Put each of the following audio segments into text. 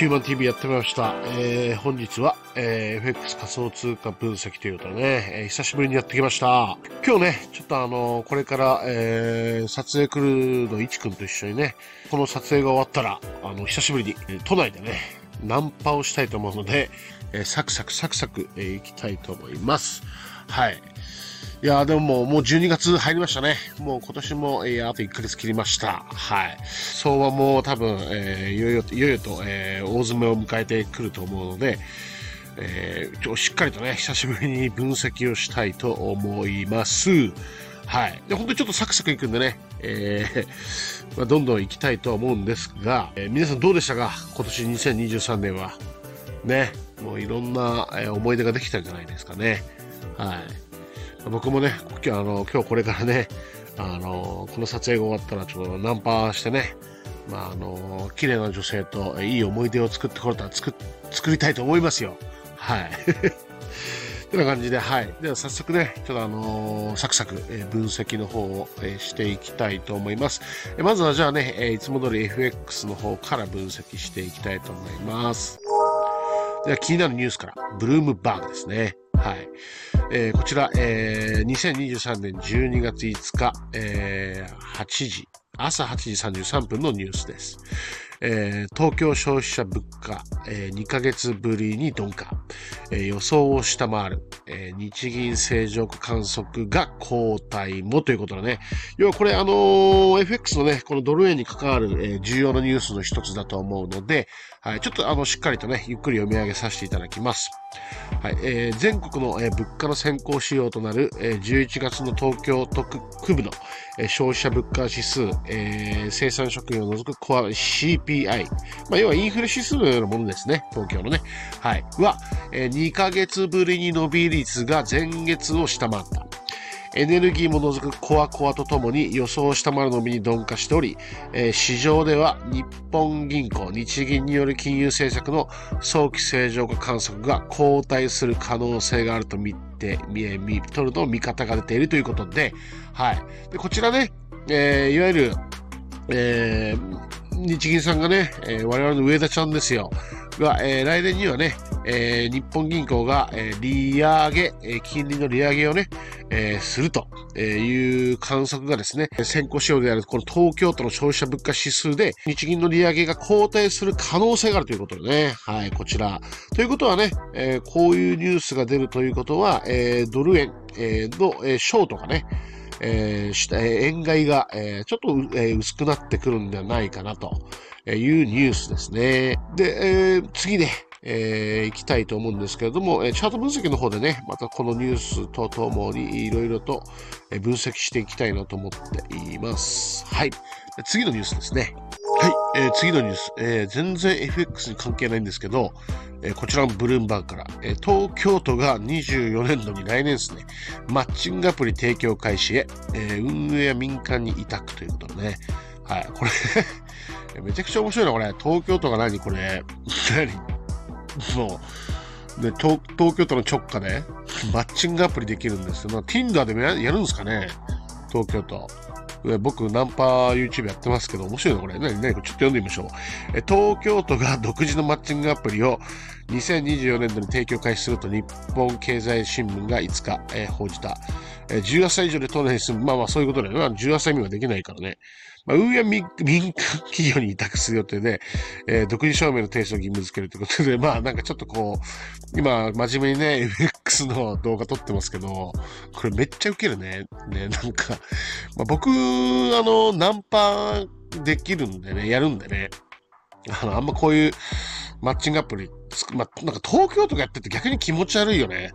ヒューマン TV やってまいりました。えー、本日は、えー、FX 仮想通貨分析ということでね、えー久しぶりにやってきました。今日ね、ちょっとあのこれから、えー、撮影クルーのいちくんと一緒にね、この撮影が終わったら、あの、久しぶりに、え都内でね、ナンパをしたいと思うので、えーサクサクサクサク、えー、行きたいと思います。はい。いやでももう、12月入りましたね。もう今年も、えーあと1ヶ月切りました。はい。相場も多分、えーいよいよと、いよいよと、えー大詰めを迎えてくると思うので、えーちょしっかりとね、久しぶりに分析をしたいと思います。はい。で、本当にちょっとサクサクいくんでね、えー まあ、どんどん行きたいと思うんですが、えー皆さんどうでしたか？今年2023年は。ね、もういろんな、え思い出ができたんじゃないですかね。はい。僕もね、今日あの今日これからね、あのこの撮影が終わったらちょっとナンパしてね、まああの綺麗な女性といい思い出を作ってこれたら作作りたいと思いますよ。はい。てな感じで、はい。では早速ね、ちょっとあのーサクサク、えー分析の方を、えーしていきたいと思います。えまずはじゃあね、えいつも通り FX の方から分析していきたいと思います。では気になるニュースから、ブルームバーグですね。はい。えーこちら、えー2023年12月5日、えー8時、朝8時33分のニュースです。えー東京消費者物価、えー2ヶ月ぶりに鈍化、えー予想を下回る、えー日銀正常化観測が後退もということでね、要はこれ、あのー FX のね、このドル円に関わる、えー重要なニュースの一つだと思うので、はい、ちょっとあの、しっかりとね、ゆっくり読み上げさせていただきます。はい、えー全国の、えー物価の先行指標となる、えー11月の東京都区部の、えー消費者物価指数、えー生産食品を除くコア CPI、まあ、要はインフレ指数のようなものですね、東京のね。はい。は、え2ヶ月ぶりに伸び率が前月を下回った。エネルギーも除くコアコアとともに予想を下回る伸びに鈍化しており、え市場では日本銀行、日銀による金融政策の早期正常化観測が後退する可能性があると見て、見え見取ると見方が出ているということで、はい。でこちらね、えーいわゆる、えー日銀さんがね、えー我々の上田ちゃんですよ。が、えー来年にはね、えー日本銀行が、えー利上げ、えー金利の利上げをね、えーするという観測がですね、先行指標であるこの東京都の消費者物価指数で日銀の利上げが後退する可能性があるということでね、はい、こちら。ということはね、えーこういうニュースが出るということは、えードル円、えーの、えーショートがね、えー円買いが、えーちょっと、えー薄くなってくるんではないかなというニュースですね。で、えー次ね、えー行きたいと思うんですけれども、えチャート分析の方でね、またこのニュースとともにいろいろと分析していきたいなと思っています。はい。次のニュースですね。はい、えー次のニュース、えー全然 FX に関係ないんですけど、えーこちらのブルームバーグから、え東京都が24年度に来年ですね、マッチングアプリ提供開始へ、え運営や民間に委託ということでね、はい、これ めちゃくちゃ面白いな、これ。東京都が何？これ、何？もう、ね、東東京都の直下でマッチングアプリできるんですよ。まあ Tinder でやるんですかね？東京都。僕、ナンパ YouTube やってますけど、面白いのこれ。何、何？ちょっと読んでみましょう。え東京都が独自のマッチングアプリを2024年度に提供開始すると日本経済新聞が5日、えー報じた。えー18歳以上で都内に住む、まあまあそういうことだよね。18歳未満はできないからね。まあ、運営民民間企業に委託する予定で、えー独自証明の提出を義務付けるということで、まあなんかちょっとこう、今真面目にね、FX の動画撮ってますけど、これめっちゃウケるね。ね、なんか、まあ、僕、あの、ナンパできるんでね、やるんでね、あの、あんまこういうマッチングアプリ、まあ、なんか東京とかやってて逆に気持ち悪いよね。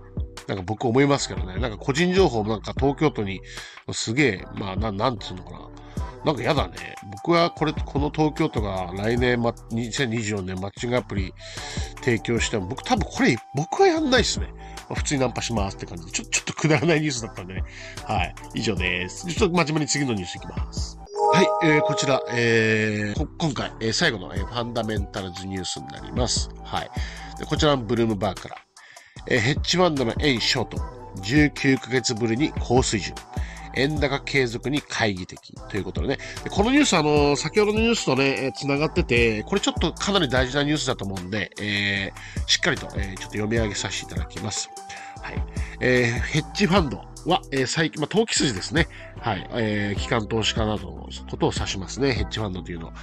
なんか僕思いますけどね。なんか個人情報もなんか東京都にすげえ、まあ、なん、なんつうのかな。なんかやだね。僕はこれ、この東京都が来年、ま、2024年マッチングアプリ提供しても、僕多分これ、僕はやんないっすね。普通にナンパしますって感じで。ちょ、ちょっとくだらないニュースだったんでね。はい。以上です。ちょっと真面目に次のニュースいきます。はい、えーこちら、えーこ今回、えー最後の、えーファンダメンタルズニュースになります。はい。でこちらのブルームバーから、えーヘッジファンドの円ショート、19ヶ月ぶりに高水準。円高継続に懐疑的ということでね。このニュース、あの、先ほどのニュースとね、えー、繋がってて、これちょっとかなり大事なニュースだと思うんで、えー、しっかりと、えー、ちょっと読み上げさせていただきます。はい。えー、ヘッジファンドは、えー、最近、まあ、投機筋ですね。はい。えー、機関投資家などのことを指しますね。ヘッジファンドというの。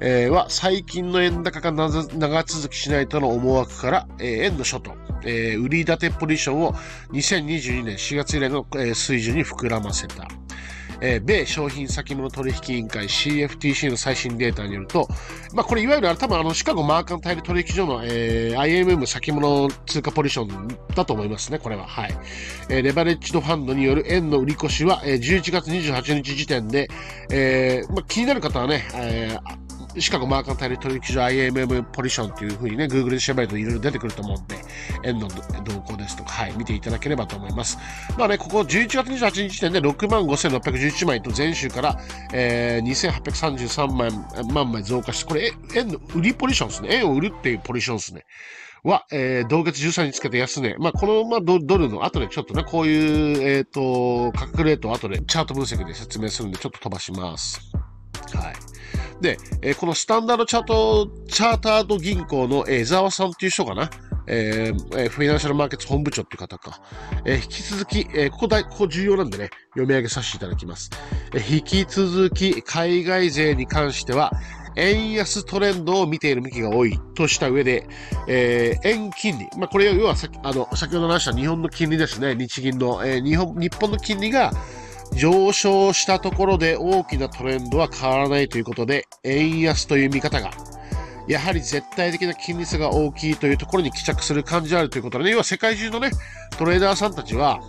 えー、は、最近の円高が長続きしないとの思惑から、えー、円の諸島、えー、売り立てポジションを2022年4月以来の、え、水準に膨らませた。えー、米商品先物取引委員会 CFTC の最新データによると、まあ、これいわゆる多分あのシカゴマーカンタイル取引所の、えー、IMM 先物通貨ポジションだと思いますね、これは。はい。えー、レバレッジドファンドによる円の売り越しは、えー、11月28日時点で、えーまあ、気になる方はね、えーシカゴマーカンタイル取引所 IMM ポジションっていうふうにね、Google で調べるといろいろ出てくると思うんで、円の動向ですとか、はい、見ていただければと思います。まあね、ここ11月28日時点で6万5611枚と前週から、えー、2833万万枚増加して、これ、円の売りポジションですね。円を売るっていうポジションですね。は、えー、同月13日つけて安値。まあ、この、まあド、ドルの後でちょっとね、こういう、えっ、ー、と、価格レートを後でチャート分析で説明するんで、ちょっと飛ばします。はい。で、えー、このスタンダードチャート、チャータード銀行の、江沢さんっていう人かな？えー、フィナンシャルマーケット本部長っていう方か。えー、引き続き、えー、ここ大、ここ重要なんでね、読み上げさせていただきます。えー、引き続き、海外税に関しては、円安トレンドを見ている向きが多いとした上で、えー、円金利。まあ、これ要はさあの、先ほど話した日本の金利ですね。日銀の、えー、日本、日本の金利が、上昇したところで大きなトレンドは変わらないということで、円安という見方が、やはり絶対的な金利差が大きいというところに帰着する感じがあるということでね、要は世界中のね、トレーダーさんたちは、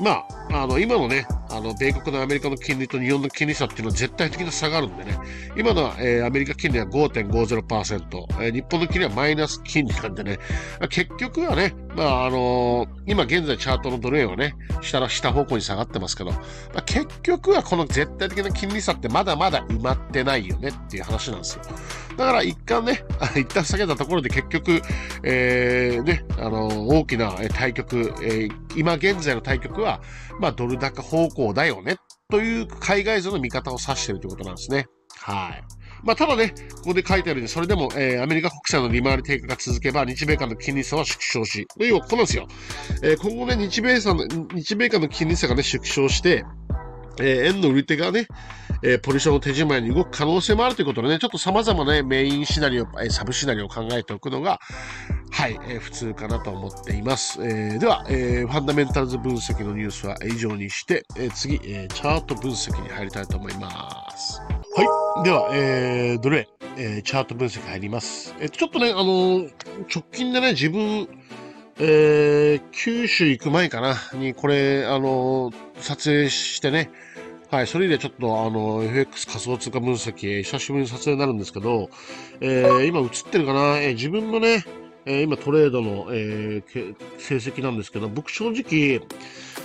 まあ、あの、今のね、あの、米国のアメリカの金利と日本の金利差っていうのは絶対的な差があるんでね、今のは、えー、アメリカ金利は5.50%、えー、日本の金利はマイナス金利なんでね、結局はね、まあ、あのー、今現在チャートのドル円はね、下の下方向に下がってますけど、まあ、結局はこの絶対的な金利差ってまだまだ埋まってないよねっていう話なんですよ。だから一旦ね、一旦下げたところで結局、えー、ね、あのー、大きな対局、えー、今現在の対局は、まあ、ドル高方向だよね、という海外図の見方を指しているということなんですね。はい。まあ、ただね、ここで書いてあるように、それでも、えー、アメリカ国債の利回り低下が続けば、日米間の金利差は縮小し、要はここなんですよ。えー、今後ね、日米差の、日米間の金利差がね、縮小して、えー、円の売り手がね、えー、ポジションを手締まいに動く可能性もあるということでね、ちょっと様々な、ね、メインシナリオ、えー、サブシナリオを考えておくのが、はい、えー、普通かなと思っています。えー、では、えー、ファンダメンタルズ分析のニュースは以上にして、えー、次、えー、チャート分析に入りたいと思います。はい。では、えー、どれ、えー、チャート分析入ります。えー、ちょっとね、あの、直近でね、自分、えー、九州行く前かな、にこれ、あの、撮影してね、はい、それでちょっとあの、FX 仮想通貨分析、久しぶりに撮影になるんですけど、えー、今映ってるかな、えー、自分のね、えー、今トレードの、えー、成績なんですけど、僕正直、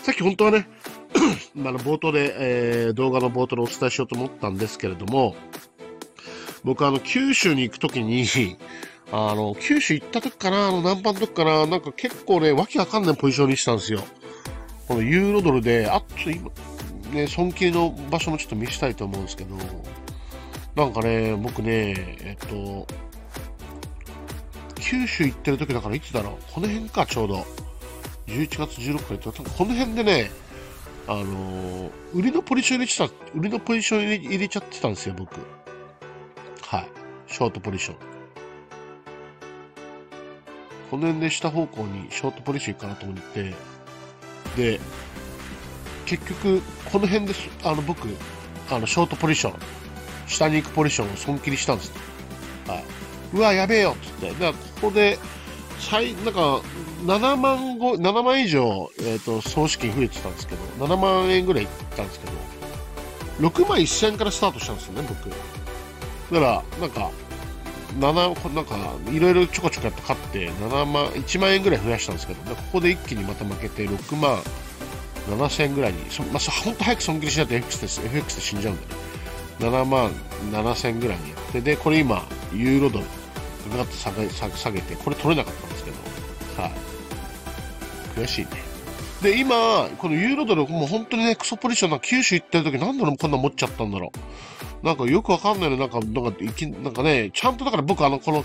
さっき本当はね、まあ、冒頭で、えー、動画の冒頭でお伝えしようと思ったんですけれども、僕あの、九州に行くときに、あの、九州行った時かな、あの、南蛮の時かな、なんか結構ね、わけわかんないポジションにしたんですよ。このユーロドルで、あっと今、ね、損切りの場所もちょっと見したいと思うんですけど、なんかね、僕ね、えっと、九州行ってる時だからいつだろう？この辺か、ちょうど。11月16日行った。この辺でね、あのー、売りのポジション入れてた、売りのポジション入れ入れちゃってたんですよ、僕。はい。ショートポジション。この辺で下方向にショートポジション行くかなと思って、で、結局、この辺で、あの、僕、あの、ショートポジション、下に行くポジションを損切りしたんです。はい。うわ、やべえよっつって。だから、ここで、最、なんか、7万、7万以上、え、ー、と、総資金増えてたんですけど、7万円ぐらいいったんですけど、6万1000円からスタートしたんですよね、僕。だから、なんか、7、なんか、いろいろちょこちょこやって勝って、7万、1万円ぐらい増やしたんですけど、ここで一気にまた負けて、6万7000円ぐらいに、そまあ、ほんと早く損切りしないと FX で FX で死んじゃうんでね。7万7000円ぐらいにやって、で、これ今、ユーロドル、ガッと下げ下げて、これ取れなかったんですけど、はい、悔しいね。で、今、このユーロドル、もう本当にね、クソポジションな、九州行ってる時なんで俺もこんな持っちゃったんだろう。なんかよくわかんないの、なんか、なんか、なんかね、ちゃんとだから僕あの、この、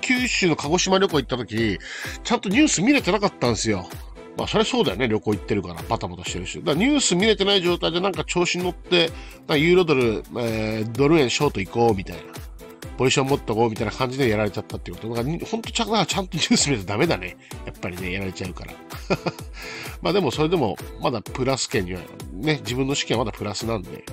九州の鹿児島旅行行った時、ちゃんとニュース見れてなかったんですよ。まあ、それそうだよね、旅行行ってるから、バタバタしてるし。だからニュース見れてない状態でなんか調子に乗って、ユーロドル、えー、ドル円ショート行こう、みたいな。ポジション持っとこうみたいな感じでやられちゃったっていうこと。だから、ほんとちゃんとニュース見るとダメだね。やっぱりね、やられちゃうから。まあでも、それでも、まだプラス圏には、ね、自分の試験はまだプラスなんで。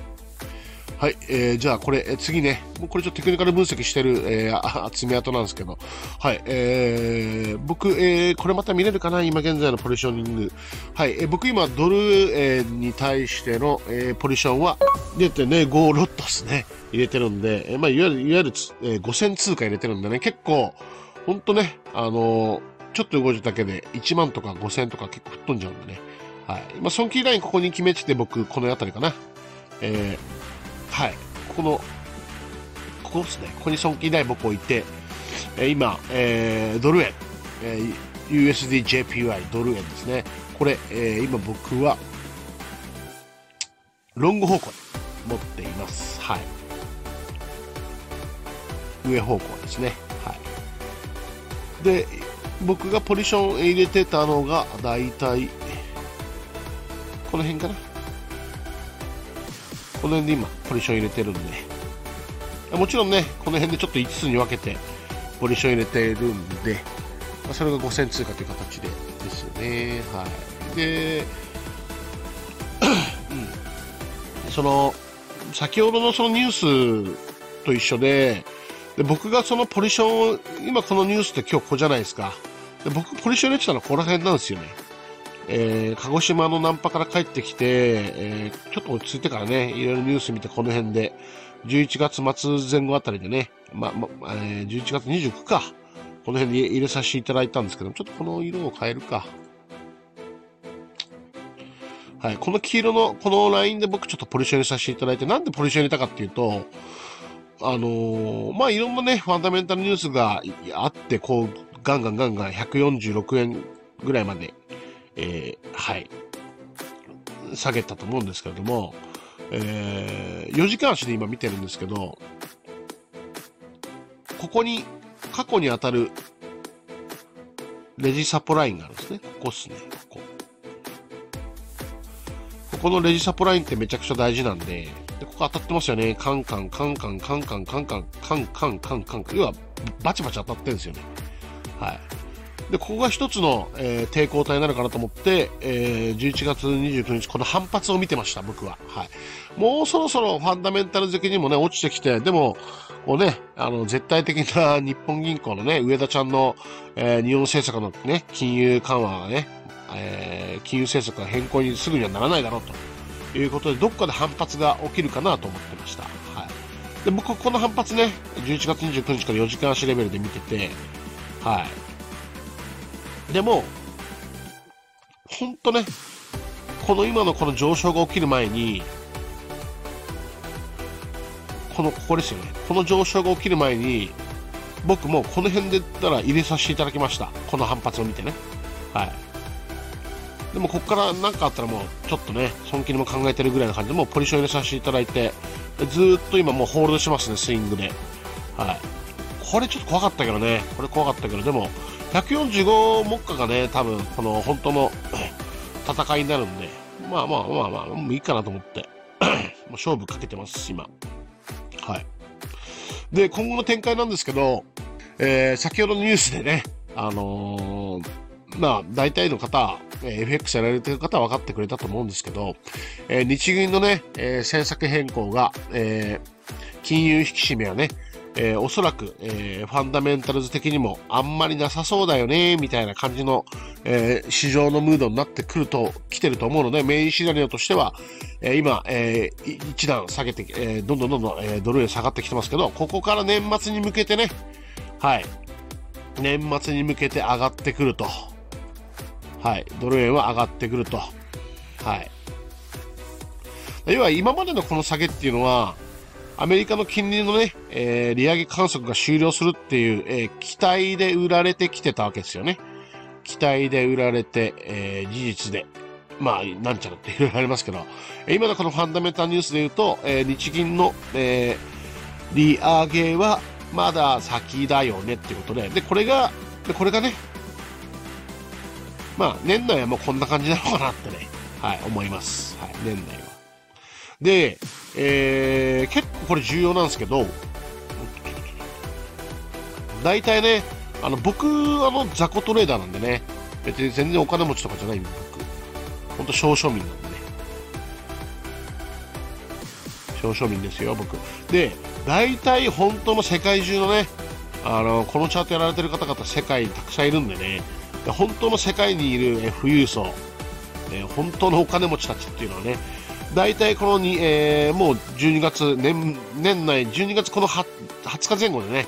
はい、えー、じゃあこれ、え次ね、もうこれちょっとテクニカル分析してる、えー、爪痕なんですけど、はい、えー、僕、えー、これまた見れるかな？今現在のポジショニング。はい、えー、僕今ドル、えー、に対しての、えー、ポジションは、出てね、5ロットですね。入れてるんで、えー、まあ、いわゆる、いわゆる、えー、5000通貨入れてるんでね、結構、ほんとね、あのー、ちょっと動いただけで1万とか5000とか結構吹っ飛んじゃうんでね。はい。まあ、損切りラインここに決めてて僕、この辺りかな。えー、はい。ここの、ここですね。ここに損切りライン僕置いて、え、今、えー、ドル円、えー、USDJPY ドル円ですね。これ、えー、今僕は、ロング方向に持っています。はい。上方向ですね。はい。で、僕がポジション入れてたのが、だいたい、この辺かな。この辺で今、ポジション入れてるんで。もちろんね、この辺でちょっと5つに分けて、ポジション入れてるんで、まあ、それが5000通貨という形でですね。はい。で、その、先ほどのそのニュースと一緒で、で、僕がそのポジションを、今このニュースって今日ここじゃないですか。で僕、ポジション入れてたのはここら辺なんですよね。えー、鹿児島のナンパから帰ってきて、えー、ちょっと落ち着いてからね、いろいろニュース見てこの辺で、11月末前後あたりでね、ま、ま、えー、11月29か。この辺で入れさせていただいたんですけどちょっとこの色を変えるか。はい。この黄色の、このラインで僕ちょっとポジションにさせていただいて、なんでポジション入れたかっていうと、あのー、まあ、いろんなね、ファンダメンタルニュースがあって、こう、ガンガンガンガン146円ぐらいまで、えー、はい、下げたと思うんですけれども、えー、4時間足で今見てるんですけど、ここに、過去に当たるレジサポラインがあるんですね。ここっすね、ここ。ここのレジサポラインってめちゃくちゃ大事なんで、で、ここ当たってますよね。カンカン、カンカン、カンカン、カンカン、カンカン、カンカン、要は、バチバチ当たってるんですよね。はい。で、ここが一つの、えー、抵抗体になるかなと思って、えー、11月29日、この反発を見てました、僕は。はい。もうそろそろファンダメンタル的にもね、落ちてきて、でも、こうね、あの、絶対的な日本銀行のね、上田ちゃんの、えー、日本政策のね、金融緩和がね、えー、金融政策が変更にすぐにはならないだろうと。いうことで、どっかで反発が起きるかなと思ってました。はい。で、僕、この反発ね、11月29日から4時間足レベルで見てて、はい。でも、ほんとね、この今のこの上昇が起きる前に、この、ここですよね。この上昇が起きる前に、僕もこの辺で言ったら入れさせていただきました。この反発を見てね。はい。でもここから何かあったらもうちょっとね、損切りも考えてるぐらいな感じで、もうポジション入れさせていただいて、ずっと今もうホールドしますね、スイングで。はい。これちょっと怖かったけどね、これ怖かったけど、でも、145目下がね、多分、この本当の 戦いになるんで、まあまあまあまあ、もういいかなと思って、もう勝負かけてます、今。はい。で、今後の展開なんですけど、えー、先ほどのニュースでね、あのーまあ、大体の方、え、FX やられてる方は分かってくれたと思うんですけど、えー、日銀のね、えー、政策変更が、えー、金融引き締めはね、えー、おそらく、えー、ファンダメンタルズ的にもあんまりなさそうだよね、みたいな感じの、えー、市場のムードになってくると、来てると思うので、メインシナリオとしては、えー、今、えー、一段下げて、えー、どんどんどんどん、えー、ドル円下がってきてますけど、ここから年末に向けてね、はい、年末に向けて上がってくると。はい、ドル円は上がってくると。はい。要は今までのこの下げっていうのは、アメリカの金利のね、えー、利上げ観測が終了するっていう、えー、期待で売られてきてたわけですよね。期待で売られて、えー、事実で、まあ、なんちゃらっていろいろありますけど、今のこのファンダメンタルニュースで言うと、えー、日銀の、えー、利上げはまだ先だよねっていうことで、で、これが、で、これがね、まあ、年内はもうこんな感じなのかなってね、はい、思います。はい、年内は。で、えー、結構これ重要なんですけど、大体ね、あの、僕、あの、雑魚トレーダーなんでね、別に全然お金持ちとかじゃないんで、僕。ほんと少庶民なんでね。少庶民ですよ、僕。で、大体本当の世界中のね、あの、このチャートやられてる方々世界にたくさんいるんでね、で本当の世界にいる、富裕層、え本当のお金持ちたちっていうのはね、大体このに、えー、もう12月、年、年内、12月この20日前後でね、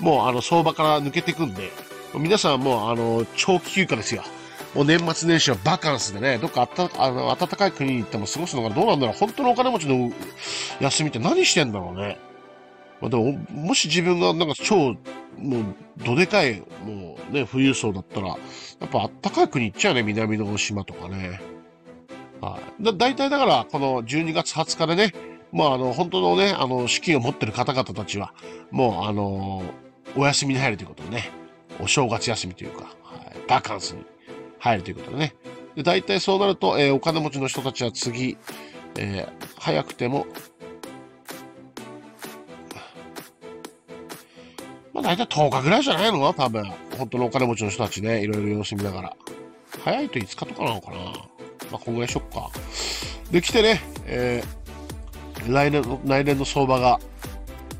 もうあの相場から抜けていくんで、皆さんもうあの、長期休暇ですよ。もう年末年始はバカンスでね、どっかあったあの暖かい国に行っても過ごすのがどうなんだろう。本当のお金持ちの休みって何してんだろうね。まあ、でも、もし自分がなんか超、もう、どでかい、もうね、富裕層だったら、やっぱあったかい国行っちゃうね、南の島とかね。はい。だ、大体だから、この12月20日でね、まあ、あの、本当のね、あの、資金を持ってる方々たちは、もう、あのお休みに入るということでね、お正月休みというか、はい、バカンスに入るということでね。で、大体そうなると、えー、お金持ちの人たちは次、えー、早くても、まあ大体10日ぐらいじゃないの？多分。本当のお金持ちの人たちね、いろいろ様子見ながら。早いと5日とかなのかなまあ、こんぐらいしよっか。で、来てね、えー、来年の、来年の相場が、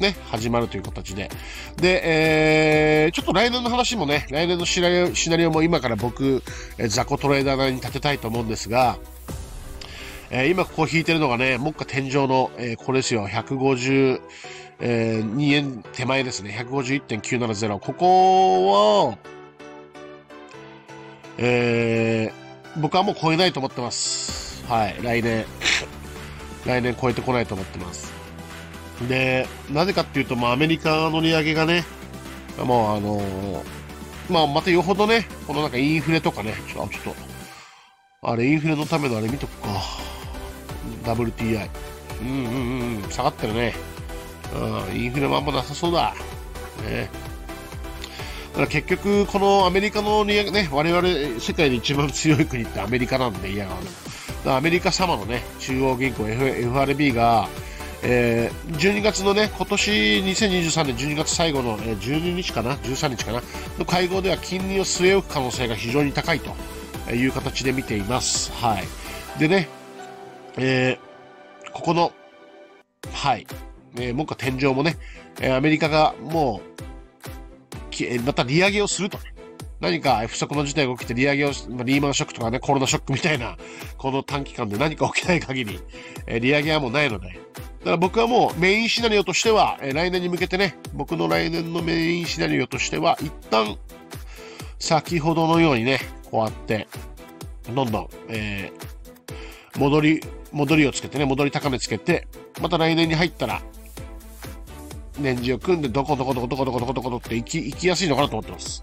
ね、始まるという形で。で、えー、ちょっと来年の話もね、来年のシナリオシナリオも今から僕、えー、雑魚トレーダーなりに立てたいと思うんですが、えー、今ここ引いてるのがね、目下天井の、えー、これですよ、150、えー、2円手前ですね。151.970。ここを、えー、僕はもう超えないと思ってます。はい。来年、来年超えてこないと思ってます。で、なぜかっていうと、まあ、アメリカの利上げがね、もうあのー、まあ、またよほどね、このなんかインフレとかね、ちょっと、ちょっと、あれ、インフレのためのあれ見とくか。WTI。うんうんうん、下がってるね。うん、インフレもあんまなさそうだ。ね。から結局、このアメリカのね、我々、世界で一番強い国ってアメリカなんで、いや、アメリカ様のね、中央銀行 FRB が、えー、12月のね、今年2023年12月最後の、えー、12日かな ?13 日かなの会合では金利を据え置く可能性が非常に高いという形で見ています。はい。でね、えー、ここの、はい。えー、目下天井もね、えー、アメリカがもう、また利上げをすると、何か不測の事態が起きて利上げを、ま、リーマンショックとかね、コロナショックみたいな、この短期間で何か起きない限り、え、利上げはもうないので、だから僕はもうメインシナリオとしては、え、来年に向けてね、僕の来年のメインシナリオとしては、一旦、先ほどのようにね、こうやって、どんどん、えー、戻り、戻りをつけてね、戻り高値つけて、また来年に入ったら、年次を組んで、どこどこどこどこどこどこどこって行き、行きやすいのかなと思ってます。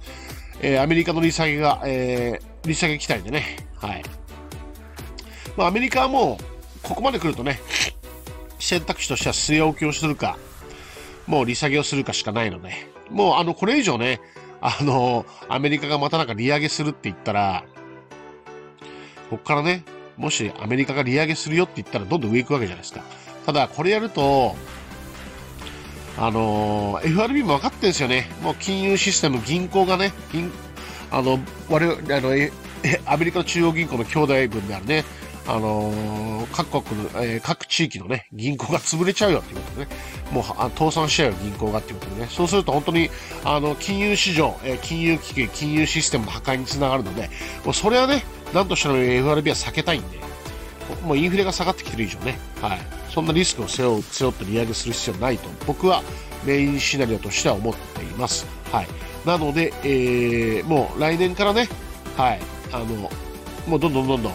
えー、アメリカの利下げが、えー、利下げ期待でね、はい。まあ、アメリカはもう、ここまで来るとね、選択肢としては据え置きをするか、もう利下げをするかしかないので、もうあの、これ以上ね、あの、アメリカがまたなんか利上げするって言ったら、こっからね、もしアメリカが利上げするよって言ったらどんどん上行くわけじゃないですか。ただ、これやると、あの、FRB も分かってるんですよね。もう金融システム、銀行がね、銀あの、我々、あの、アメリカの中央銀行の兄弟分であるね、あの、各国の、えー、各地域のね、銀行が潰れちゃうよっていうことでね、もう倒産しちゃうよ、銀行がっていうことでね、そうすると本当に、あの、金融市場、えー、金融危機、金融システムの破壊につながるので、もうそれはね、なんとしても FRB は避けたいんで、もうインフレが下がってきてる以上ね、はい。そんなリスクを背負う背負って利上げする必要ないと、僕はメインシナリオとしては思っています。はい。なので、えー、もう来年からね、はい。あの、もうどんどんどんどん、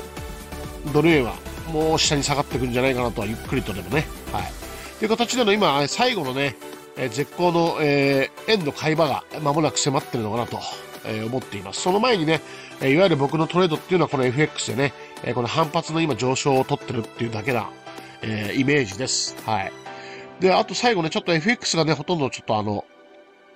ドル円はもう下に下がっていくんじゃないかなとは、ゆっくりとでもね、はい。という形での今、最後のね、え絶好の、えー、円の買い場が間もなく迫ってるのかなと、え、思っています。その前にね、えいわゆる僕のトレードっていうのはこの FX でね、えー、この反発の今上昇を取ってるっていうだけな、えー、イメージです。はい。で、あと最後ね、ちょっと FX がね、ほとんどちょっとあの、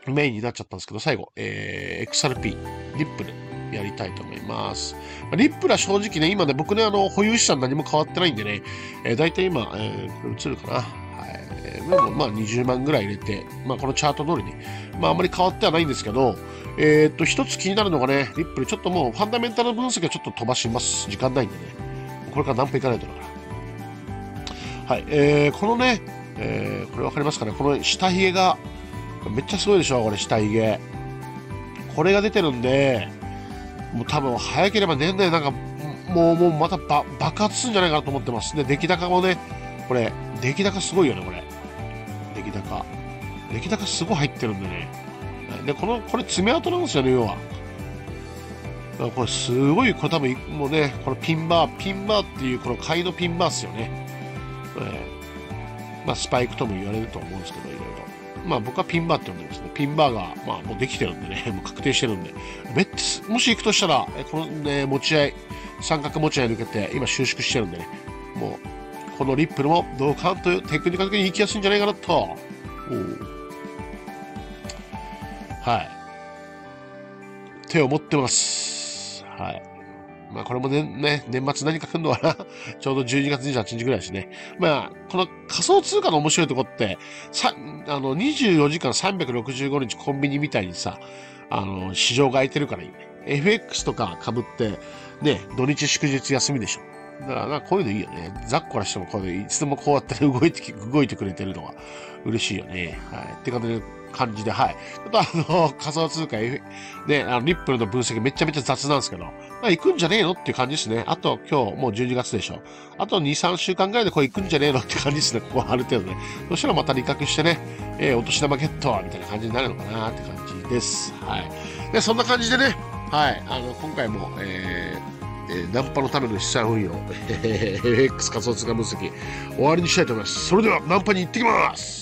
メインになっちゃったんですけど、最後、えー、XRP、リップルやりたいと思います。リップルは正直ね、今ね、僕ね、あの、保有資産何も変わってないんでね、えー、大体今、えー、映るかな。はい。えー、まあ、20万ぐらい入れて、まあ、このチャート通りに、まあ、あんまり変わってはないんですけど、えー、っと、一つ気になるのがね、リップル、ちょっともう、ファンダメンタル分析はちょっと飛ばします。時間ないんでね。これから何分いかないとだから。はい。えー、このね、えー、これわかりますかねこの下髭が、めっちゃすごいでしょこれ下髭。これが出てるんで、もう多分早ければ年内なんか、もう、もうまた爆発するんじゃないかなと思ってます。で、出来高もね、これ、出来高すごいよね、これ。出来高。出来高すごい入ってるんでね。で、この、これ爪痕なんですよね、要は。これすごい、これ多分、もうね、このピンバー、ピンバーっていうこの買いのピンバーっすよね。えー、まあ、スパイクとも言われると思うんですけど、いろいろ。まあ僕はピンバーって呼んでますね。ピンバーが、まあもうできてるんでね、もう確定してるんで。めっもし行くとしたら、このね、持ち合い、三角持ち合い抜けて、今収縮してるんでね、もう、このリップルもどうかというテクニカル的に行きやすいんじゃないかなと。はい。手を持ってます。はい。まあこれもね、ね年末何か来るのかな ちょうど12月28日ぐらいですね。まあ、この仮想通貨の面白いとこって、さ、あの、24時間365日コンビニみたいにさ、あの、市場が空いてるからいいね。FX とか被って、ね、土日祝日休みでしょ。だから、こういうのいいよね。ザッコらしてもこういういつでもこうやって動いて、動いてくれてるのが嬉しいよね。はい。って感じで、感じで、はい。あとあの、仮想通貨、ね、あの、リップルの分析めちゃめちゃ雑なんですけど、まあ、行くんじゃねえのっていう感じですね。あと、今日、もう12月でしょ。あと2、3週間ぐらいでこれ行くんじゃねえのって感じですね。ここはある程度ね。そしたらまた利確してね、えー、お年玉ゲットみたいな感じになるのかなって感じです。はい。で、そんな感じでね、はい。あの、今回も、えー、ナンパのための資産運用、FX 仮想通貨分析、終わりにしたいと思います。それでは、ナンパに行ってきます。